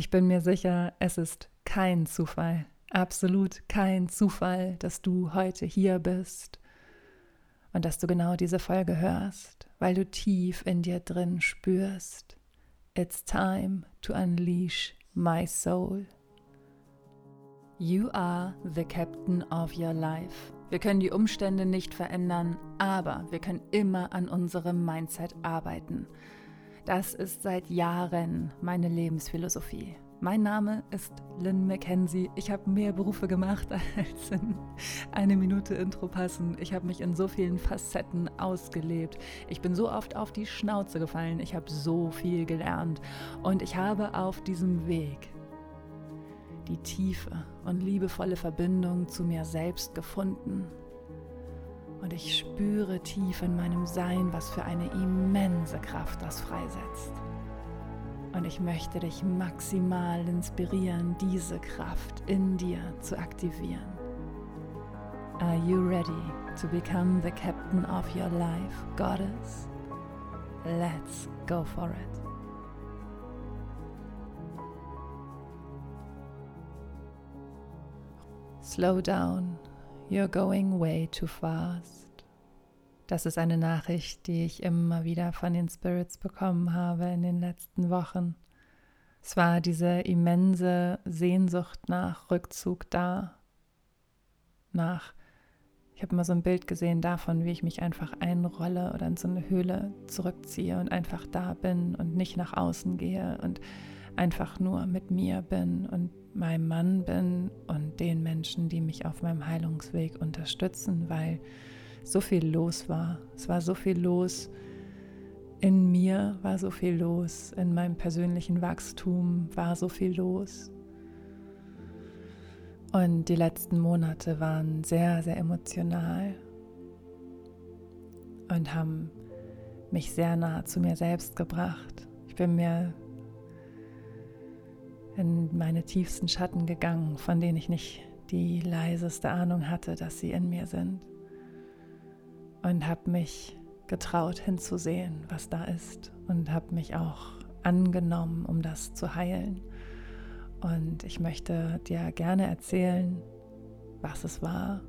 Ich bin mir sicher, es ist kein Zufall, absolut kein Zufall, dass du heute hier bist und dass du genau diese Folge hörst, weil du tief in dir drin spürst. It's time to unleash my soul. You are the captain of your life. Wir können die Umstände nicht verändern, aber wir können immer an unserem Mindset arbeiten. Das ist seit Jahren meine Lebensphilosophie. Mein Name ist Lynn McKenzie. Ich habe mehr Berufe gemacht als in eine Minute Intro passen. Ich habe mich in so vielen Facetten ausgelebt. Ich bin so oft auf die Schnauze gefallen. Ich habe so viel gelernt. Und ich habe auf diesem Weg die tiefe und liebevolle Verbindung zu mir selbst gefunden. Und ich spüre tief in meinem Sein, was für eine immense Kraft das freisetzt. Und ich möchte dich maximal inspirieren, diese Kraft in dir zu aktivieren. Are you ready to become the captain of your life, Goddess? Let's go for it. Slow down, you're going way too fast. Das ist eine Nachricht, die ich immer wieder von den Spirits bekommen habe in den letzten Wochen. Es war diese immense Sehnsucht nach Rückzug da, nach, ich habe immer so ein Bild gesehen davon, wie ich mich einfach einrolle oder in so eine Höhle zurückziehe und einfach da bin und nicht nach außen gehe und einfach nur mit mir bin und meinem Mann bin und den Menschen, die mich auf meinem Heilungsweg unterstützen, weil so viel los war. Es war so viel los in mir, war so viel los, in meinem persönlichen Wachstum war so viel los. Und die letzten Monate waren sehr, sehr emotional und haben mich sehr nah zu mir selbst gebracht. Ich bin mir in meine tiefsten Schatten gegangen, von denen ich nicht die leiseste Ahnung hatte, dass sie in mir sind. Und habe mich getraut hinzusehen, was da ist. Und habe mich auch angenommen, um das zu heilen. Und ich möchte dir gerne erzählen, was es war.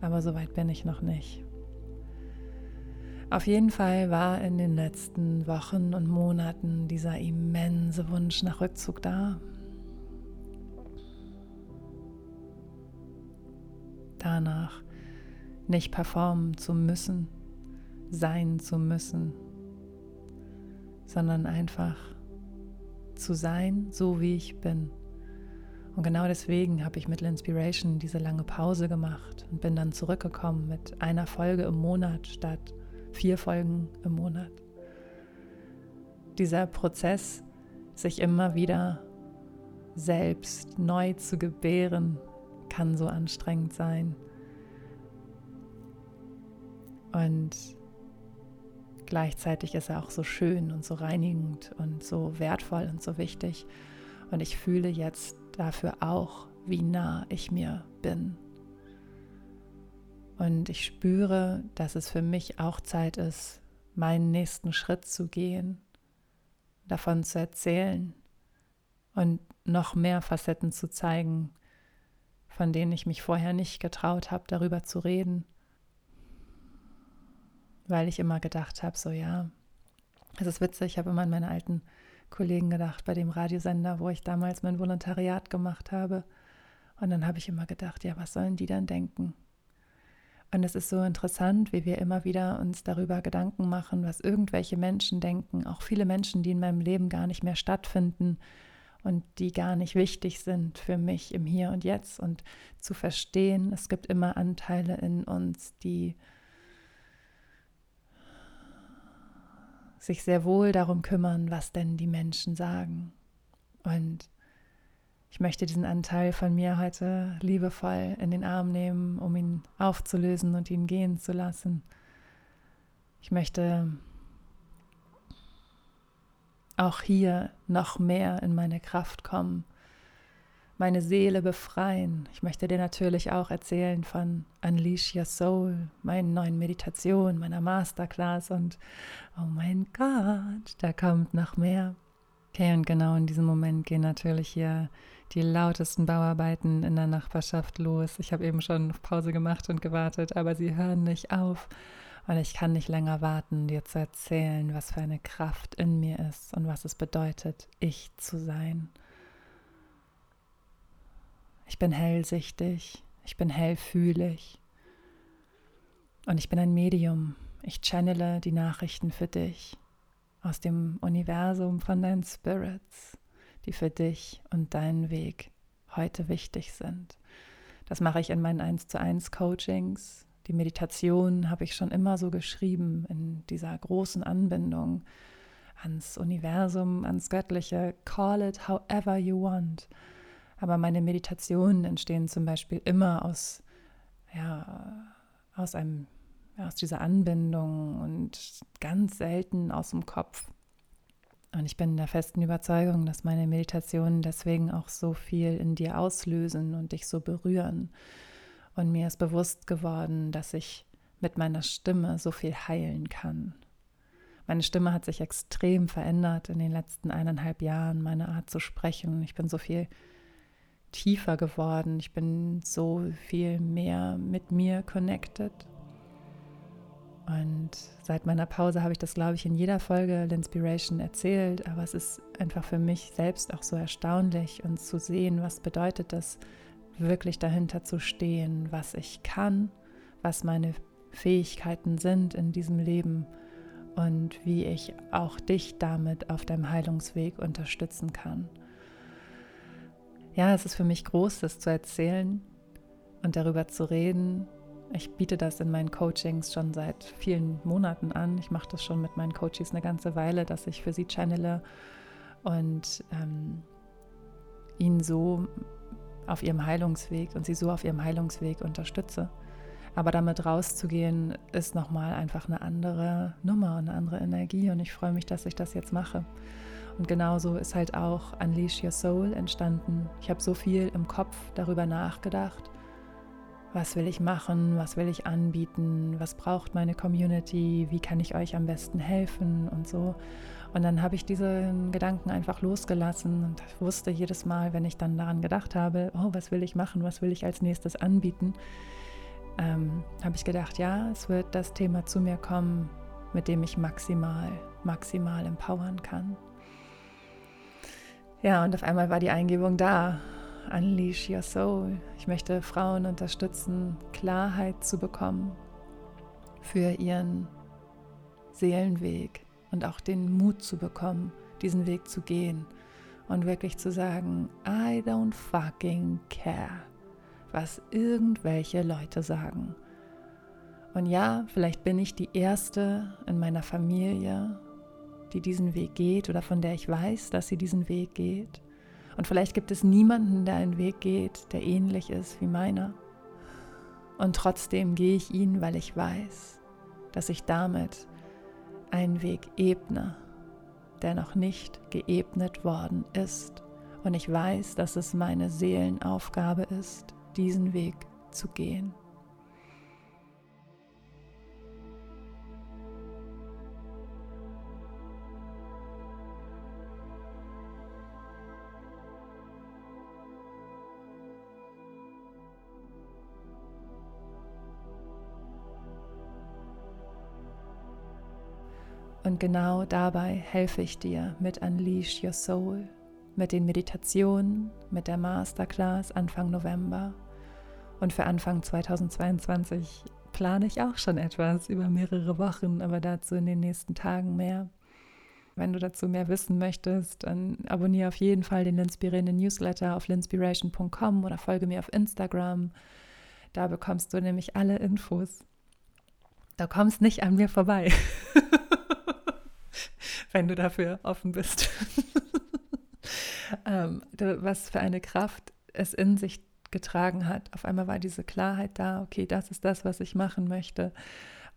Aber so weit bin ich noch nicht. Auf jeden Fall war in den letzten Wochen und Monaten dieser immense Wunsch nach Rückzug da. Danach nicht performen zu müssen, sein zu müssen, sondern einfach zu sein, so wie ich bin. Und genau deswegen habe ich mit Inspiration diese lange Pause gemacht und bin dann zurückgekommen mit einer Folge im Monat statt vier Folgen im Monat. Dieser Prozess, sich immer wieder selbst neu zu gebären, kann so anstrengend sein. Und gleichzeitig ist er auch so schön und so reinigend und so wertvoll und so wichtig. Und ich fühle jetzt dafür auch, wie nah ich mir bin. Und ich spüre, dass es für mich auch Zeit ist, meinen nächsten Schritt zu gehen, davon zu erzählen und noch mehr Facetten zu zeigen, von denen ich mich vorher nicht getraut habe, darüber zu reden, weil ich immer gedacht habe, so ja, es ist witzig, ich habe immer an meine alten Kollegen gedacht, bei dem Radiosender, wo ich damals mein Volontariat gemacht habe. Und dann habe ich immer gedacht, ja, was sollen die dann denken? Und es ist so interessant, wie wir immer wieder uns darüber Gedanken machen, was irgendwelche Menschen denken, auch viele Menschen, die in meinem Leben gar nicht mehr stattfinden und die gar nicht wichtig sind für mich im Hier und Jetzt und zu verstehen, es gibt immer Anteile in uns, die sich sehr wohl darum kümmern, was denn die Menschen sagen. Und ich möchte diesen Anteil von mir heute liebevoll in den Arm nehmen, um ihn aufzulösen und ihn gehen zu lassen. Ich möchte auch hier noch mehr in meine Kraft kommen, meine Seele befreien. Ich möchte dir natürlich auch erzählen von Unleash Your Soul, meinen neuen Meditationen, meiner Masterclass und oh mein Gott, da kommt noch mehr. Okay, und genau in diesem Moment gehen natürlich hier die lautesten Bauarbeiten in der Nachbarschaft los. Ich habe eben schon Pause gemacht und gewartet, aber sie hören nicht auf. Und ich kann nicht länger warten, dir zu erzählen, was für eine Kraft in mir ist und was es bedeutet, ich zu sein. Ich bin hellsichtig, ich bin hellfühlig und ich bin ein Medium. Ich channele die Nachrichten für dich aus dem Universum von deinen Spirits, die für dich und deinen Weg heute wichtig sind. Das mache ich in meinen 1 zu 1 Coachings. Die Meditation habe ich schon immer so geschrieben in dieser großen Anbindung ans Universum, ans Göttliche. Call it however you want. Aber meine Meditationen entstehen zum Beispiel immer aus, ja, aus einem aus dieser Anbindung und ganz selten aus dem Kopf. Und ich bin der festen Überzeugung, dass meine Meditationen deswegen auch so viel in dir auslösen und dich so berühren. Und mir ist bewusst geworden, dass ich mit meiner Stimme so viel heilen kann. Meine Stimme hat sich extrem verändert in den letzten eineinhalb Jahren, meine Art zu sprechen. Ich bin so viel tiefer geworden. Ich bin so viel mehr mit mir connected und seit meiner Pause habe ich das, glaube ich, in jeder Folge L'Inspiration erzählt, aber es ist einfach für mich selbst auch so erstaunlich und zu sehen, was bedeutet das, wirklich dahinter zu stehen, was ich kann, was meine Fähigkeiten sind in diesem Leben und wie ich auch dich damit auf deinem Heilungsweg unterstützen kann. Ja, es ist für mich groß, das zu erzählen und darüber zu reden ich biete das in meinen Coachings schon seit vielen Monaten an. Ich mache das schon mit meinen Coaches eine ganze Weile, dass ich für sie channele und ähm, ihnen so auf ihrem Heilungsweg und sie so auf ihrem Heilungsweg unterstütze. Aber damit rauszugehen, ist nochmal einfach eine andere Nummer, eine andere Energie und ich freue mich, dass ich das jetzt mache. Und genauso ist halt auch Unleash Your Soul entstanden. Ich habe so viel im Kopf darüber nachgedacht was will ich machen, was will ich anbieten, was braucht meine Community, wie kann ich euch am besten helfen? Und so. Und dann habe ich diesen Gedanken einfach losgelassen und wusste jedes Mal, wenn ich dann daran gedacht habe, oh, was will ich machen, was will ich als nächstes anbieten, ähm, habe ich gedacht, ja, es wird das Thema zu mir kommen, mit dem ich maximal, maximal empowern kann. Ja, und auf einmal war die Eingebung da Unleash Your Soul. Ich möchte Frauen unterstützen, Klarheit zu bekommen für ihren Seelenweg und auch den Mut zu bekommen, diesen Weg zu gehen und wirklich zu sagen, I don't fucking care, was irgendwelche Leute sagen. Und ja, vielleicht bin ich die Erste in meiner Familie, die diesen Weg geht oder von der ich weiß, dass sie diesen Weg geht. Und vielleicht gibt es niemanden, der einen Weg geht, der ähnlich ist wie meiner. Und trotzdem gehe ich ihn, weil ich weiß, dass ich damit einen Weg ebne, der noch nicht geebnet worden ist. Und ich weiß, dass es meine Seelenaufgabe ist, diesen Weg zu gehen. Und genau dabei helfe ich dir mit Unleash Your Soul, mit den Meditationen, mit der Masterclass Anfang November. Und für Anfang 2022 plane ich auch schon etwas über mehrere Wochen, aber dazu in den nächsten Tagen mehr. Wenn du dazu mehr wissen möchtest, dann abonniere auf jeden Fall den inspirierenden Newsletter auf linspiration.com oder folge mir auf Instagram. Da bekommst du nämlich alle Infos. Da kommst nicht an mir vorbei. wenn du dafür offen bist. ähm, was für eine Kraft es in sich getragen hat. Auf einmal war diese Klarheit da, okay, das ist das, was ich machen möchte.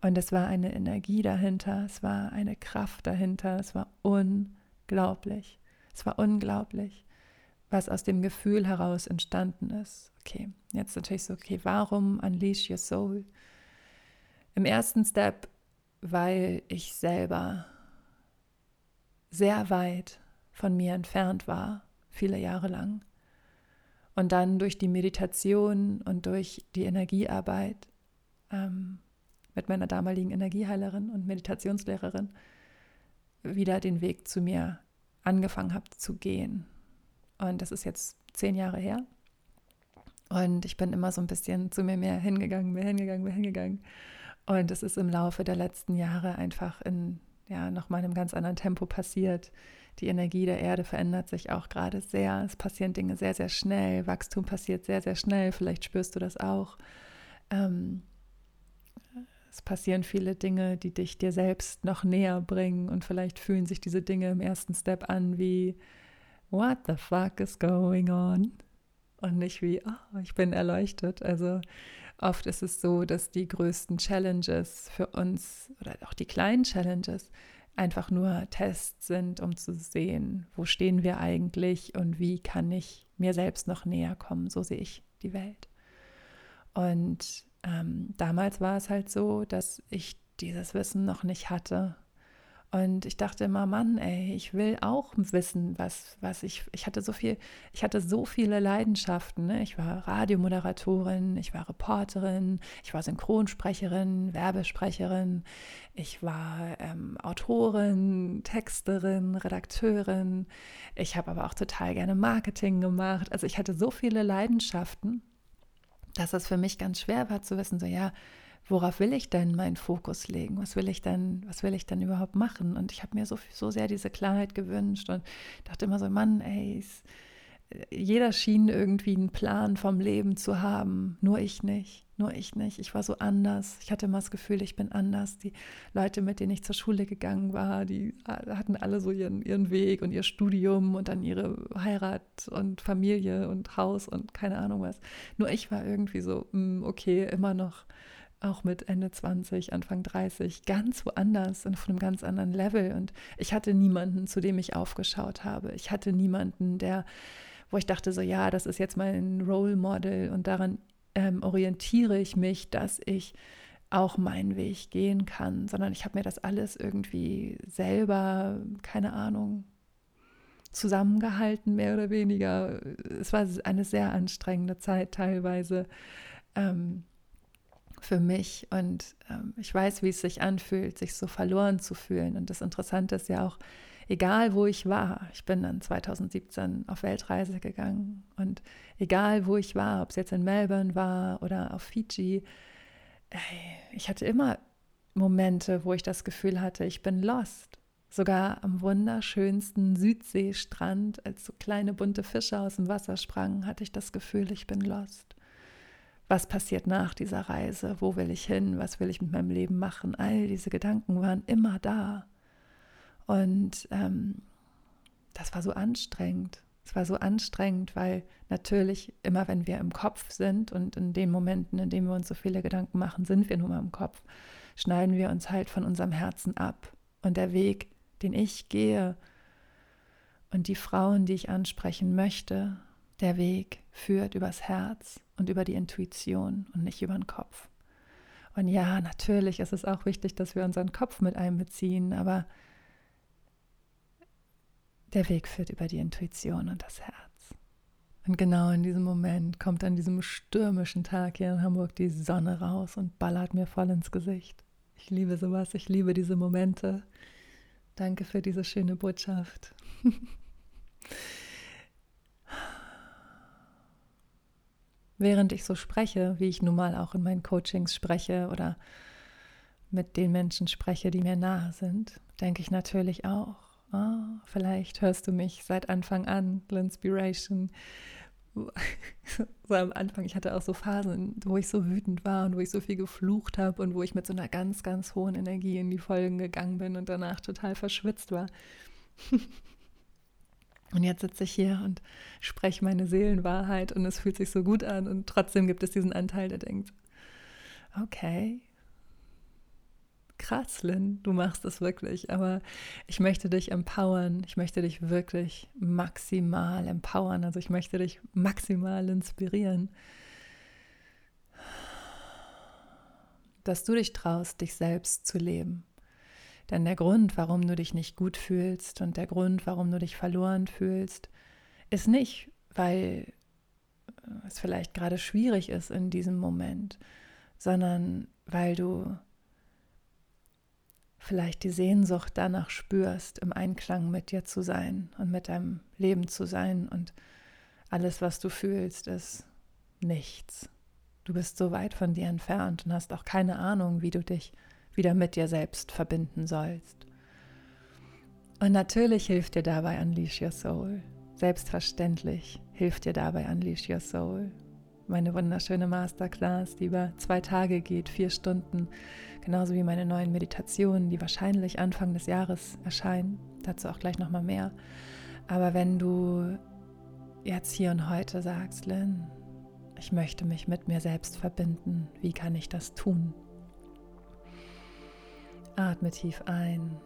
Und es war eine Energie dahinter, es war eine Kraft dahinter, es war unglaublich. Es war unglaublich, was aus dem Gefühl heraus entstanden ist. Okay, jetzt natürlich so, okay, warum unleash your soul? Im ersten Step, weil ich selber sehr weit von mir entfernt war, viele Jahre lang. Und dann durch die Meditation und durch die Energiearbeit ähm, mit meiner damaligen Energieheilerin und Meditationslehrerin wieder den Weg zu mir angefangen habe zu gehen. Und das ist jetzt zehn Jahre her. Und ich bin immer so ein bisschen zu mir mehr hingegangen, mehr hingegangen, mehr hingegangen. Und es ist im Laufe der letzten Jahre einfach in ja, nochmal einem ganz anderen Tempo passiert. Die Energie der Erde verändert sich auch gerade sehr. Es passieren Dinge sehr, sehr schnell. Wachstum passiert sehr, sehr schnell. Vielleicht spürst du das auch. Ähm, es passieren viele Dinge, die dich dir selbst noch näher bringen. Und vielleicht fühlen sich diese Dinge im ersten Step an wie, What the fuck is going on? und nicht wie, oh, ich bin erleuchtet. Also oft ist es so, dass die größten Challenges für uns oder auch die kleinen Challenges einfach nur Tests sind, um zu sehen, wo stehen wir eigentlich und wie kann ich mir selbst noch näher kommen. So sehe ich die Welt. Und ähm, damals war es halt so, dass ich dieses Wissen noch nicht hatte und ich dachte immer, Mann, ey, ich will auch wissen, was, was ich, ich hatte so viel, ich hatte so viele Leidenschaften. Ne? Ich war Radiomoderatorin, ich war Reporterin, ich war Synchronsprecherin, Werbesprecherin, ich war ähm, Autorin, Texterin, Redakteurin. Ich habe aber auch total gerne Marketing gemacht. Also ich hatte so viele Leidenschaften, dass es für mich ganz schwer war zu wissen, so ja, worauf will ich denn meinen Fokus legen? Was will ich denn, was will ich denn überhaupt machen? Und ich habe mir so, so sehr diese Klarheit gewünscht und dachte immer so, Mann, ey, jeder schien irgendwie einen Plan vom Leben zu haben, nur ich nicht, nur ich nicht. Ich war so anders. Ich hatte immer das Gefühl, ich bin anders. Die Leute, mit denen ich zur Schule gegangen war, die hatten alle so ihren, ihren Weg und ihr Studium und dann ihre Heirat und Familie und Haus und keine Ahnung was. Nur ich war irgendwie so, mm, okay, immer noch auch mit Ende 20, Anfang 30, ganz woanders und auf einem ganz anderen Level. Und ich hatte niemanden, zu dem ich aufgeschaut habe. Ich hatte niemanden, der, wo ich dachte, so ja, das ist jetzt mein Role Model und daran ähm, orientiere ich mich, dass ich auch meinen Weg gehen kann, sondern ich habe mir das alles irgendwie selber, keine Ahnung, zusammengehalten, mehr oder weniger. Es war eine sehr anstrengende Zeit teilweise. Ähm, für mich und ähm, ich weiß, wie es sich anfühlt, sich so verloren zu fühlen. Und das Interessante ist ja auch, egal wo ich war, ich bin dann 2017 auf Weltreise gegangen und egal wo ich war, ob es jetzt in Melbourne war oder auf Fiji, ich hatte immer Momente, wo ich das Gefühl hatte, ich bin lost. Sogar am wunderschönsten Südseestrand, als so kleine bunte Fische aus dem Wasser sprangen, hatte ich das Gefühl, ich bin lost was passiert nach dieser Reise, wo will ich hin, was will ich mit meinem Leben machen. All diese Gedanken waren immer da. Und ähm, das war so anstrengend. Es war so anstrengend, weil natürlich immer, wenn wir im Kopf sind und in den Momenten, in denen wir uns so viele Gedanken machen, sind wir nur mal im Kopf, schneiden wir uns halt von unserem Herzen ab. Und der Weg, den ich gehe und die Frauen, die ich ansprechen möchte, der Weg führt übers Herz und über die Intuition und nicht über den Kopf. Und ja, natürlich ist es auch wichtig, dass wir unseren Kopf mit einbeziehen, aber der Weg führt über die Intuition und das Herz. Und genau in diesem Moment kommt an diesem stürmischen Tag hier in Hamburg die Sonne raus und ballert mir voll ins Gesicht. Ich liebe sowas, ich liebe diese Momente. Danke für diese schöne Botschaft. während ich so spreche, wie ich nun mal auch in meinen Coachings spreche oder mit den Menschen spreche, die mir nahe sind, denke ich natürlich auch, oh, vielleicht hörst du mich seit Anfang an, L'Inspiration. So am Anfang, ich hatte auch so Phasen, wo ich so wütend war und wo ich so viel geflucht habe und wo ich mit so einer ganz, ganz hohen Energie in die Folgen gegangen bin und danach total verschwitzt war. Und jetzt sitze ich hier und spreche meine Seelenwahrheit und es fühlt sich so gut an und trotzdem gibt es diesen Anteil, der denkt, okay, krass, Lynn, du machst es wirklich, aber ich möchte dich empowern, ich möchte dich wirklich maximal empowern, also ich möchte dich maximal inspirieren, dass du dich traust, dich selbst zu leben, Denn der Grund, warum du dich nicht gut fühlst und der Grund, warum du dich verloren fühlst, ist nicht, weil es vielleicht gerade schwierig ist in diesem Moment, sondern weil du vielleicht die Sehnsucht danach spürst, im Einklang mit dir zu sein und mit deinem Leben zu sein und alles, was du fühlst, ist nichts. Du bist so weit von dir entfernt und hast auch keine Ahnung, wie du dich wieder mit dir selbst verbinden sollst. Und natürlich hilft dir dabei Unleash Your Soul. Selbstverständlich hilft dir dabei Unleash Your Soul. Meine wunderschöne Masterclass, die über zwei Tage geht, vier Stunden, genauso wie meine neuen Meditationen, die wahrscheinlich Anfang des Jahres erscheinen. Dazu auch gleich nochmal mehr. Aber wenn du jetzt hier und heute sagst, Lynn, ich möchte mich mit mir selbst verbinden, wie kann ich das tun? Atme tief ein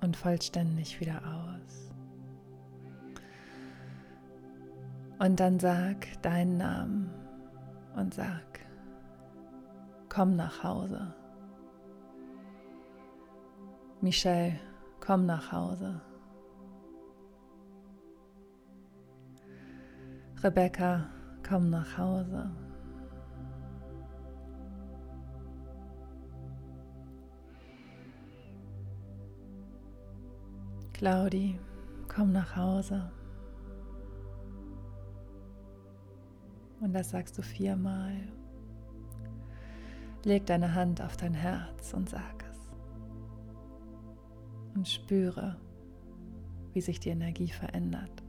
und vollständig wieder aus. Und dann sag deinen Namen und sag, komm nach Hause. Michelle, komm nach Hause. Rebecca, komm nach Hause. Claudi, komm nach Hause. Und das sagst du viermal. Leg deine Hand auf dein Herz und sag es. Und spüre, wie sich die Energie verändert.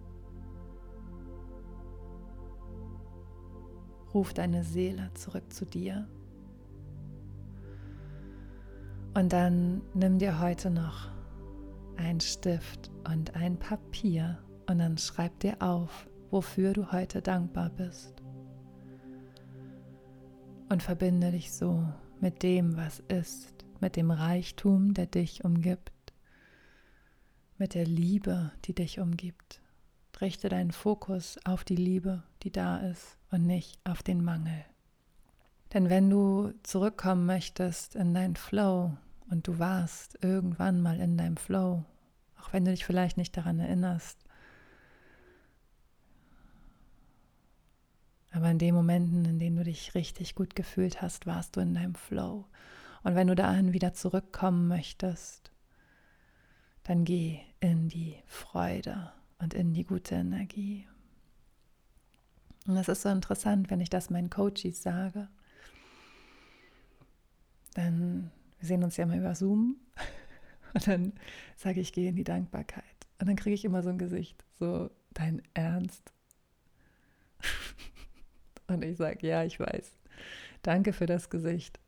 Ruf deine Seele zurück zu dir. Und dann nimm dir heute noch ein Stift und ein Papier und dann schreib dir auf, wofür du heute dankbar bist. Und verbinde dich so mit dem, was ist, mit dem Reichtum, der dich umgibt, mit der Liebe, die dich umgibt. Richte deinen Fokus auf die Liebe, die da ist und nicht auf den Mangel. Denn wenn du zurückkommen möchtest in dein Flow, und du warst irgendwann mal in deinem Flow, auch wenn du dich vielleicht nicht daran erinnerst. Aber in den Momenten, in denen du dich richtig gut gefühlt hast, warst du in deinem Flow. Und wenn du dahin wieder zurückkommen möchtest, dann geh in die Freude und in die gute Energie. Und das ist so interessant, wenn ich das meinen Coaches sage. Dann wir sehen uns ja mal über Zoom. Und dann sage ich, gehe in die Dankbarkeit. Und dann kriege ich immer so ein Gesicht, so dein Ernst. Und ich sage, ja, ich weiß. Danke für das Gesicht.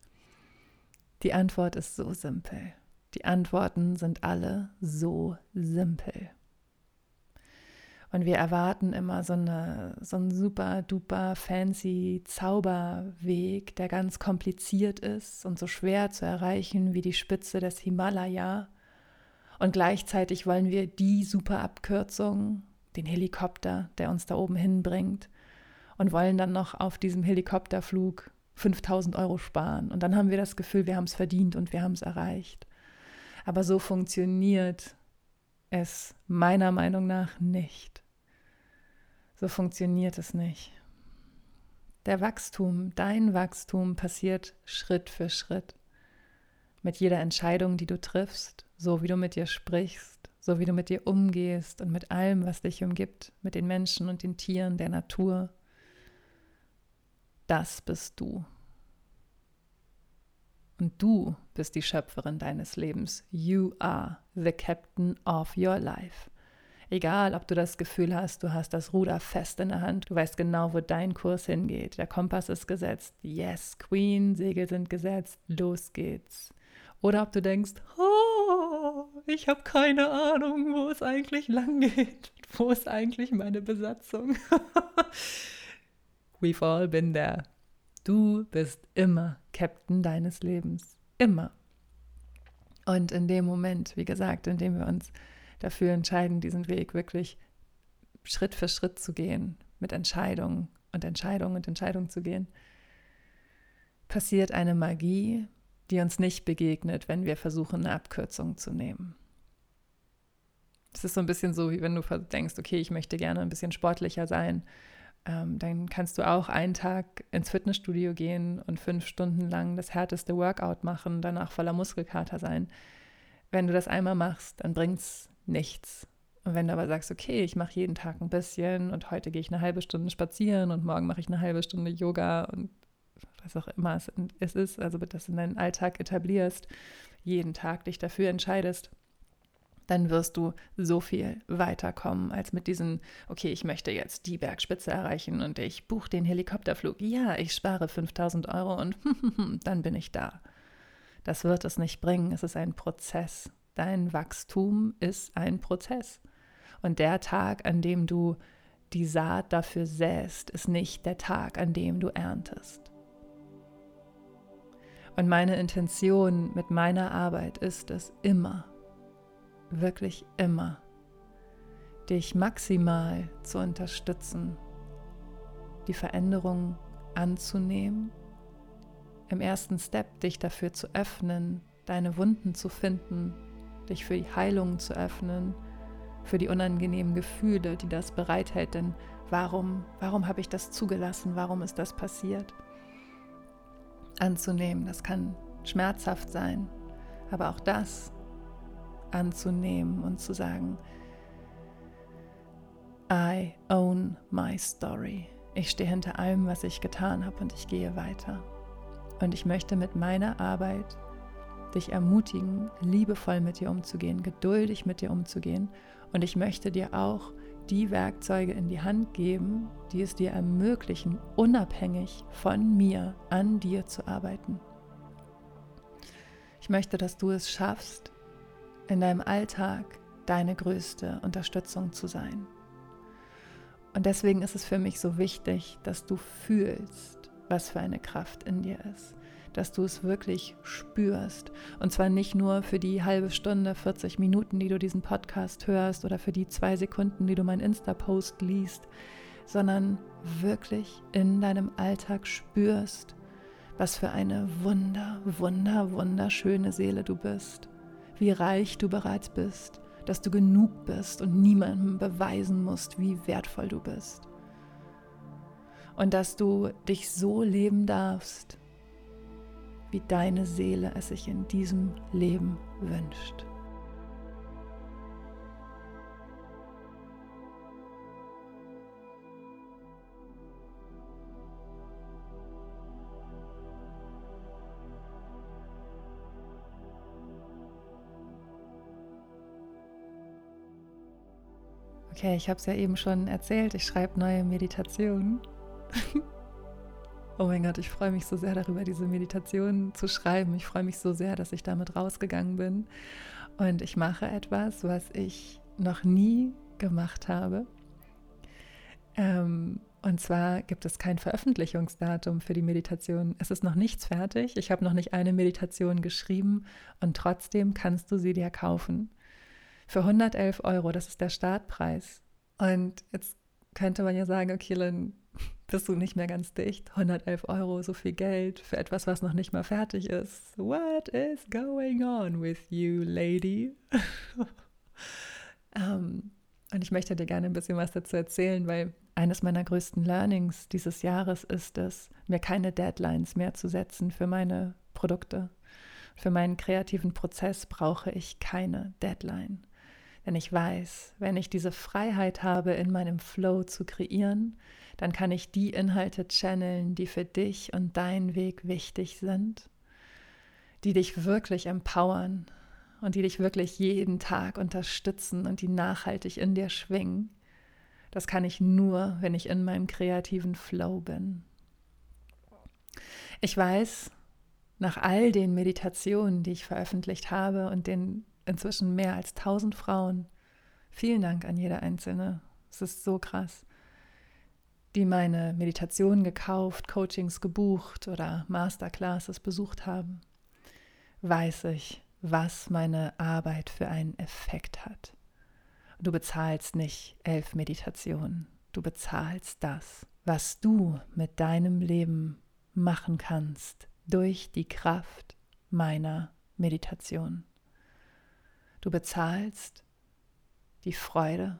Die Antwort ist so simpel. Die Antworten sind alle so simpel. Und wir erwarten immer so, eine, so einen super duper fancy Zauberweg, der ganz kompliziert ist und so schwer zu erreichen wie die Spitze des Himalaya. Und gleichzeitig wollen wir die super Abkürzung, den Helikopter, der uns da oben hinbringt, und wollen dann noch auf diesem Helikopterflug 5000 Euro sparen. Und dann haben wir das Gefühl, wir haben es verdient und wir haben es erreicht. Aber so funktioniert es meiner Meinung nach nicht. So funktioniert es nicht. Der Wachstum, dein Wachstum passiert Schritt für Schritt. Mit jeder Entscheidung, die du triffst, so wie du mit dir sprichst, so wie du mit dir umgehst und mit allem, was dich umgibt, mit den Menschen und den Tieren, der Natur. Das bist du. Und du bist die Schöpferin deines Lebens. You are the captain of your life. Egal, ob du das Gefühl hast, du hast das Ruder fest in der Hand, du weißt genau, wo dein Kurs hingeht. Der Kompass ist gesetzt. Yes, Queen, Segel sind gesetzt. Los geht's. Oder ob du denkst, oh, ich habe keine Ahnung, wo es eigentlich lang geht. Wo ist eigentlich meine Besatzung? We've all been there. Du bist immer Captain deines Lebens. Immer. Und in dem Moment, wie gesagt, in dem wir uns dafür entscheiden, diesen Weg wirklich Schritt für Schritt zu gehen, mit Entscheidungen und Entscheidungen und Entscheidungen zu gehen, passiert eine Magie, die uns nicht begegnet, wenn wir versuchen, eine Abkürzung zu nehmen. Es ist so ein bisschen so, wie wenn du denkst, okay, ich möchte gerne ein bisschen sportlicher sein. Ähm, dann kannst du auch einen Tag ins Fitnessstudio gehen und fünf Stunden lang das härteste Workout machen, danach voller Muskelkater sein. Wenn du das einmal machst, dann bringt es nichts. Und wenn du aber sagst, okay, ich mache jeden Tag ein bisschen und heute gehe ich eine halbe Stunde spazieren und morgen mache ich eine halbe Stunde Yoga und was auch immer es ist, also das in deinen Alltag etablierst, jeden Tag dich dafür entscheidest, dann wirst du so viel weiterkommen als mit diesen, okay, ich möchte jetzt die Bergspitze erreichen und ich buche den Helikopterflug. Ja, ich spare 5000 Euro und dann bin ich da. Das wird es nicht bringen. Es ist ein Prozess. Dein Wachstum ist ein Prozess. Und der Tag, an dem du die Saat dafür säst, ist nicht der Tag, an dem du erntest. Und meine Intention mit meiner Arbeit ist es immer, wirklich immer, dich maximal zu unterstützen, die Veränderung anzunehmen, im ersten Step dich dafür zu öffnen, deine Wunden zu finden, dich für die Heilung zu öffnen, für die unangenehmen Gefühle, die das bereithält. Denn warum, warum habe ich das zugelassen? Warum ist das passiert? Anzunehmen, das kann schmerzhaft sein, aber auch das anzunehmen und zu sagen, I own my story. Ich stehe hinter allem, was ich getan habe und ich gehe weiter. Und ich möchte mit meiner Arbeit dich ermutigen, liebevoll mit dir umzugehen, geduldig mit dir umzugehen. Und ich möchte dir auch die Werkzeuge in die Hand geben, die es dir ermöglichen, unabhängig von mir an dir zu arbeiten. Ich möchte, dass du es schaffst, in deinem Alltag deine größte Unterstützung zu sein. Und deswegen ist es für mich so wichtig, dass du fühlst, was für eine Kraft in dir ist, dass du es wirklich spürst. Und zwar nicht nur für die halbe Stunde, 40 Minuten, die du diesen Podcast hörst oder für die zwei Sekunden, die du meinen Insta-Post liest, sondern wirklich in deinem Alltag spürst, was für eine wunder, wunder, wunderschöne Seele du bist wie reich du bereits bist, dass du genug bist und niemandem beweisen musst, wie wertvoll du bist. Und dass du dich so leben darfst, wie deine Seele es sich in diesem Leben wünscht. Okay, ich habe es ja eben schon erzählt, ich schreibe neue Meditationen. oh mein Gott, ich freue mich so sehr darüber, diese Meditationen zu schreiben. Ich freue mich so sehr, dass ich damit rausgegangen bin. Und ich mache etwas, was ich noch nie gemacht habe. Ähm, und zwar gibt es kein Veröffentlichungsdatum für die Meditation. Es ist noch nichts fertig. Ich habe noch nicht eine Meditation geschrieben und trotzdem kannst du sie dir kaufen für 111 Euro. Das ist der Startpreis. Und jetzt könnte man ja sagen, okay, dann bist du nicht mehr ganz dicht. 111 Euro, so viel Geld für etwas, was noch nicht mal fertig ist. What is going on with you, lady? um, ähm, und ich möchte dir gerne ein bisschen was dazu erzählen, weil eines meiner größten Learnings dieses Jahres ist es, mir keine Deadlines mehr zu setzen für meine Produkte. Für meinen kreativen Prozess brauche ich keine Deadline. Denn ich weiß, wenn ich diese Freiheit habe, in meinem Flow zu kreieren, dann kann ich die Inhalte channeln, die für dich und deinen Weg wichtig sind, die dich wirklich empowern und die dich wirklich jeden Tag unterstützen und die nachhaltig in dir schwingen. Das kann ich nur, wenn ich in meinem kreativen Flow bin. Ich weiß, nach all den Meditationen, die ich veröffentlicht habe und den inzwischen mehr als 1000 Frauen. Vielen Dank an jede einzelne. Es ist so krass. Die meine Meditationen gekauft, Coachings gebucht oder Masterclasses besucht haben, weiß ich, was meine Arbeit für einen Effekt hat. Du bezahlst nicht elf Meditationen, du bezahlst das, was du mit deinem Leben machen kannst durch die Kraft meiner Meditation. Du bezahlst die Freude,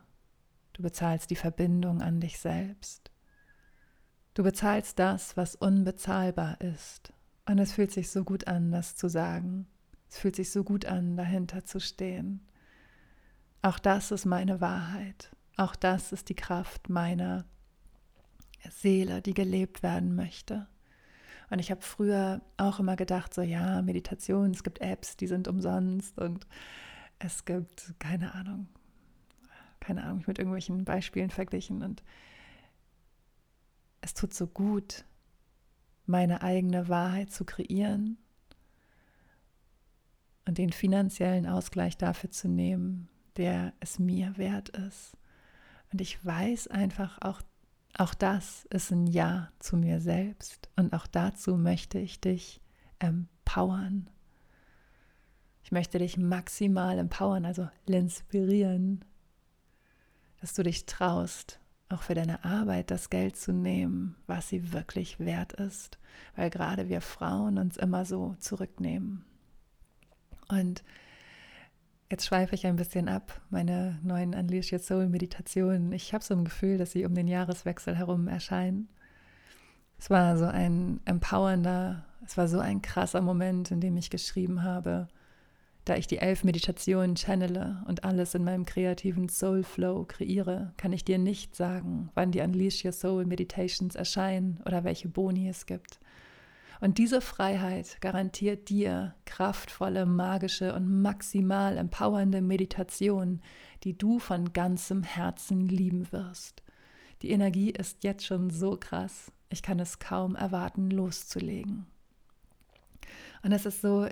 du bezahlst die Verbindung an dich selbst, du bezahlst das, was unbezahlbar ist. Und es fühlt sich so gut an, das zu sagen. Es fühlt sich so gut an, dahinter zu stehen. Auch das ist meine Wahrheit. Auch das ist die Kraft meiner Seele, die gelebt werden möchte. Und ich habe früher auch immer gedacht, so ja, Meditation, es gibt Apps, die sind umsonst und es gibt, keine Ahnung, keine Ahnung, mit irgendwelchen Beispielen verglichen. Und es tut so gut, meine eigene Wahrheit zu kreieren und den finanziellen Ausgleich dafür zu nehmen, der es mir wert ist. Und ich weiß einfach, auch, auch das ist ein Ja zu mir selbst. Und auch dazu möchte ich dich empowern. Ich möchte dich maximal empowern, also inspirieren, dass du dich traust, auch für deine Arbeit das Geld zu nehmen, was sie wirklich wert ist, weil gerade wir Frauen uns immer so zurücknehmen. Und jetzt schweife ich ein bisschen ab, meine neuen Unleash Your Soul Meditationen. Ich habe so ein Gefühl, dass sie um den Jahreswechsel herum erscheinen. Es war so ein empowernder, es war so ein krasser Moment, in dem ich geschrieben habe, da ich die elf Meditationen channele und alles in meinem kreativen Soul Flow kreiere, kann ich dir nicht sagen, wann die Unleash Your Soul Meditations erscheinen oder welche Boni es gibt. Und diese Freiheit garantiert dir kraftvolle, magische und maximal empowernde Meditation, die du von ganzem Herzen lieben wirst. Die Energie ist jetzt schon so krass, ich kann es kaum erwarten, loszulegen. Und es ist so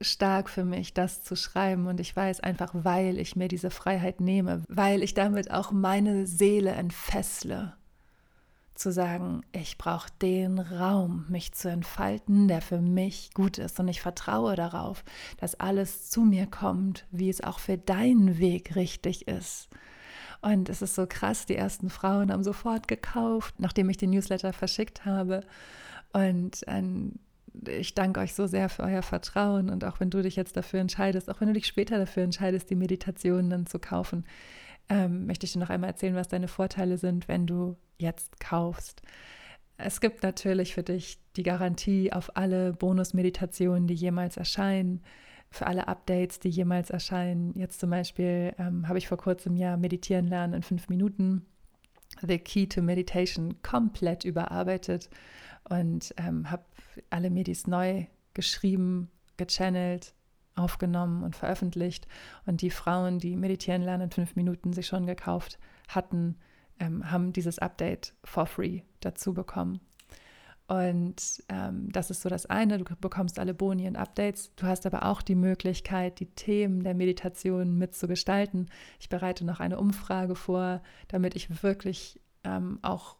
stark für mich, das zu schreiben. Und ich weiß einfach, weil ich mir diese Freiheit nehme, weil ich damit auch meine Seele entfessle, zu sagen, ich brauche den Raum, mich zu entfalten, der für mich gut ist. Und ich vertraue darauf, dass alles zu mir kommt, wie es auch für deinen Weg richtig ist. Und es ist so krass, die ersten Frauen haben sofort gekauft, nachdem ich den Newsletter verschickt habe. Und ähm, ich danke euch so sehr für euer Vertrauen und auch wenn du dich jetzt dafür entscheidest, auch wenn du dich später dafür entscheidest, die Meditationen dann zu kaufen, ähm, möchte ich dir noch einmal erzählen, was deine Vorteile sind, wenn du jetzt kaufst. Es gibt natürlich für dich die Garantie auf alle Bonus-Meditationen, die jemals erscheinen, für alle Updates, die jemals erscheinen. Jetzt zum Beispiel ähm, habe ich vor kurzem ja meditieren lernen in fünf Minuten. The Key to Meditation komplett überarbeitet und ähm, habe alle Medis neu geschrieben, gechannelt, aufgenommen und veröffentlicht. Und die Frauen, die meditieren lernen in fünf Minuten sich schon gekauft hatten, ähm, haben dieses Update for free dazu bekommen. Und ähm, das ist so das eine, du bekommst alle Boni und Updates. Du hast aber auch die Möglichkeit, die Themen der Meditation mitzugestalten. Ich bereite noch eine Umfrage vor, damit ich wirklich ähm, auch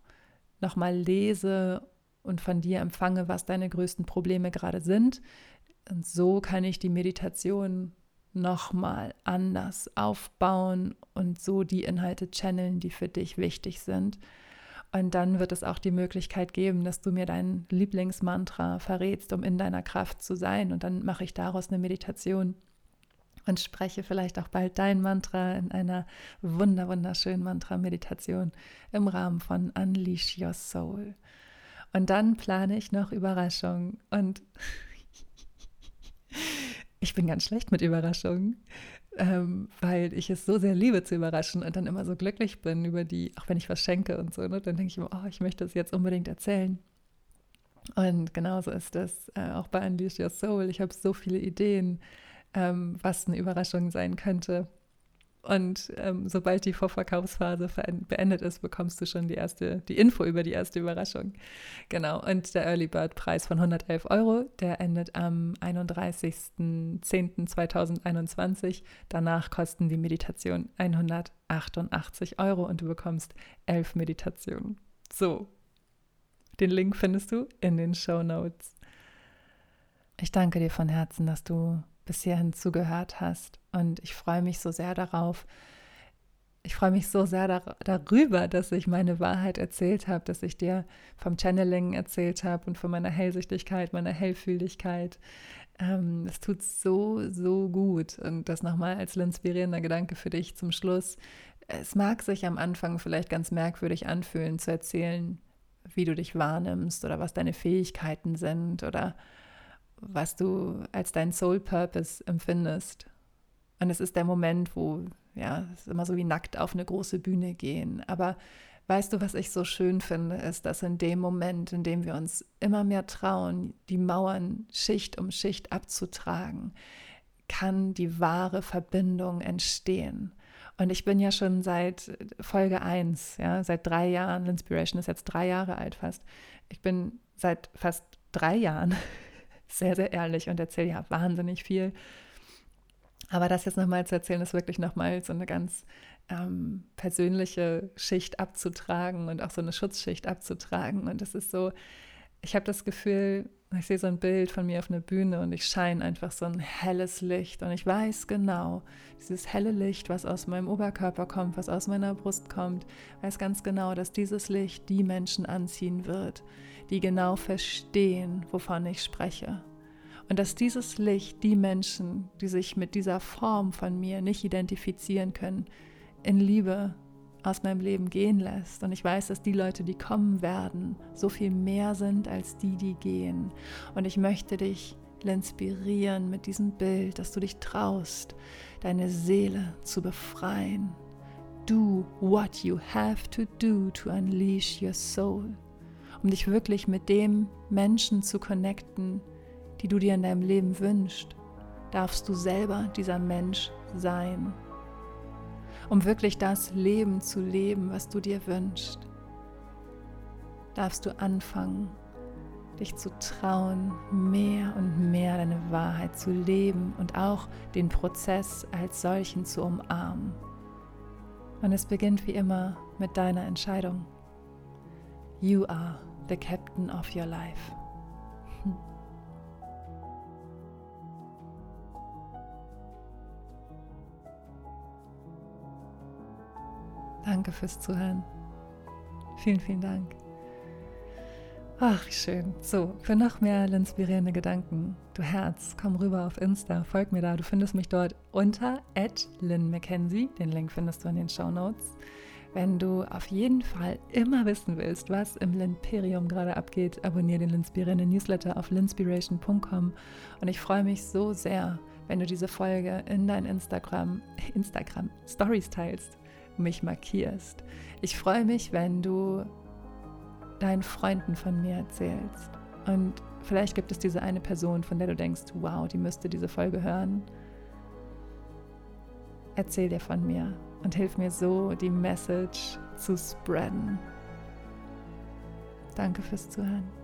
nochmal lese und von dir empfange, was deine größten Probleme gerade sind. Und so kann ich die Meditation nochmal anders aufbauen und so die Inhalte channeln, die für dich wichtig sind. Und dann wird es auch die Möglichkeit geben, dass du mir dein Lieblingsmantra verrätst, um in deiner Kraft zu sein. Und dann mache ich daraus eine Meditation und spreche vielleicht auch bald dein Mantra in einer wunder wunderschönen Mantra-Meditation im Rahmen von Unleash Your Soul. Und dann plane ich noch Überraschungen. Und ich bin ganz schlecht mit Überraschungen, ähm, weil ich es so sehr liebe zu überraschen und dann immer so glücklich bin über die, auch wenn ich was schenke und so, ne, dann denke ich immer, oh, ich möchte es jetzt unbedingt erzählen. Und genauso ist das äh, auch bei Unleash Your Soul. Ich habe so viele Ideen, ähm, was eine Überraschung sein könnte. Und ähm, sobald die Vorverkaufsphase beendet ist, bekommst du schon die erste, die Info über die erste Überraschung. Genau. Und der Early Bird Preis von 111 Euro, der endet am 31.10.2021. Danach kosten die Meditationen 188 Euro und du bekommst elf Meditationen. So. Den Link findest du in den Show Notes. Ich danke dir von Herzen, dass du bis hierhin zugehört hast. Und ich freue mich so sehr darauf. Ich freue mich so sehr dar darüber, dass ich meine Wahrheit erzählt habe, dass ich dir vom Channeling erzählt habe und von meiner Hellsichtigkeit, meiner Hellfühligkeit, Ähm, es tut so, so gut. Und das nochmal als inspirierender Gedanke für dich zum Schluss. Es mag sich am Anfang vielleicht ganz merkwürdig anfühlen, zu erzählen, wie du dich wahrnimmst oder was deine Fähigkeiten sind oder was du als dein Soul Purpose empfindest. Und es ist der Moment, wo, ja, es ist immer so wie nackt auf eine große Bühne gehen. Aber weißt du, was ich so schön finde, ist, dass in dem Moment, in dem wir uns immer mehr trauen, die Mauern Schicht um Schicht abzutragen, kann die wahre Verbindung entstehen. Und ich bin ja schon seit Folge 1, ja, seit drei Jahren, Inspiration ist jetzt drei Jahre alt fast. Ich bin seit fast drei Jahren sehr, sehr ehrlich und erzähle ja wahnsinnig viel. Aber das jetzt nochmal zu erzählen, ist wirklich nochmal so eine ganz ähm, persönliche Schicht abzutragen und auch so eine Schutzschicht abzutragen. Und es ist so, ich habe das Gefühl, ich sehe so ein Bild von mir auf einer Bühne und ich scheine einfach so ein helles Licht und ich weiß genau, dieses helle Licht, was aus meinem Oberkörper kommt, was aus meiner Brust kommt, weiß ganz genau, dass dieses Licht die Menschen anziehen wird, die genau verstehen, wovon ich spreche. Und dass dieses Licht die Menschen, die sich mit dieser Form von mir nicht identifizieren können, in Liebe aus meinem Leben gehen lässt. Und ich weiß, dass die Leute, die kommen werden, so viel mehr sind als die, die gehen. Und ich möchte dich inspirieren mit diesem Bild, dass du dich traust, deine Seele zu befreien. Do what you have to do to unleash your soul. Um dich wirklich mit dem Menschen zu connecten, die du dir in deinem Leben wünschst, darfst du selber dieser Mensch sein um wirklich das Leben zu leben, was du dir wünschst, darfst du anfangen, dich zu trauen, mehr und mehr deine Wahrheit zu leben und auch den Prozess als solchen zu umarmen. Und es beginnt wie immer mit deiner Entscheidung. You are the captain of your life. Danke fürs Zuhören. Vielen, vielen Dank. Ach, schön. So, für noch mehr inspirierende Gedanken, du Herz, komm rüber auf Insta, folg mir da. Du findest mich dort unter Lynn McKenzie. Den Link findest du in den Show Notes. Wenn du auf jeden Fall immer wissen willst, was im Linperium gerade abgeht, abonniere den Linspirierenden Newsletter auf linspiration.com. Und ich freue mich so sehr, wenn du diese Folge in dein Instagram, Instagram Stories teilst mich markierst. Ich freue mich, wenn du deinen Freunden von mir erzählst. Und vielleicht gibt es diese eine Person, von der du denkst, wow, die müsste diese Folge hören. Erzähl dir von mir und hilf mir so, die Message zu spreaden. Danke fürs Zuhören.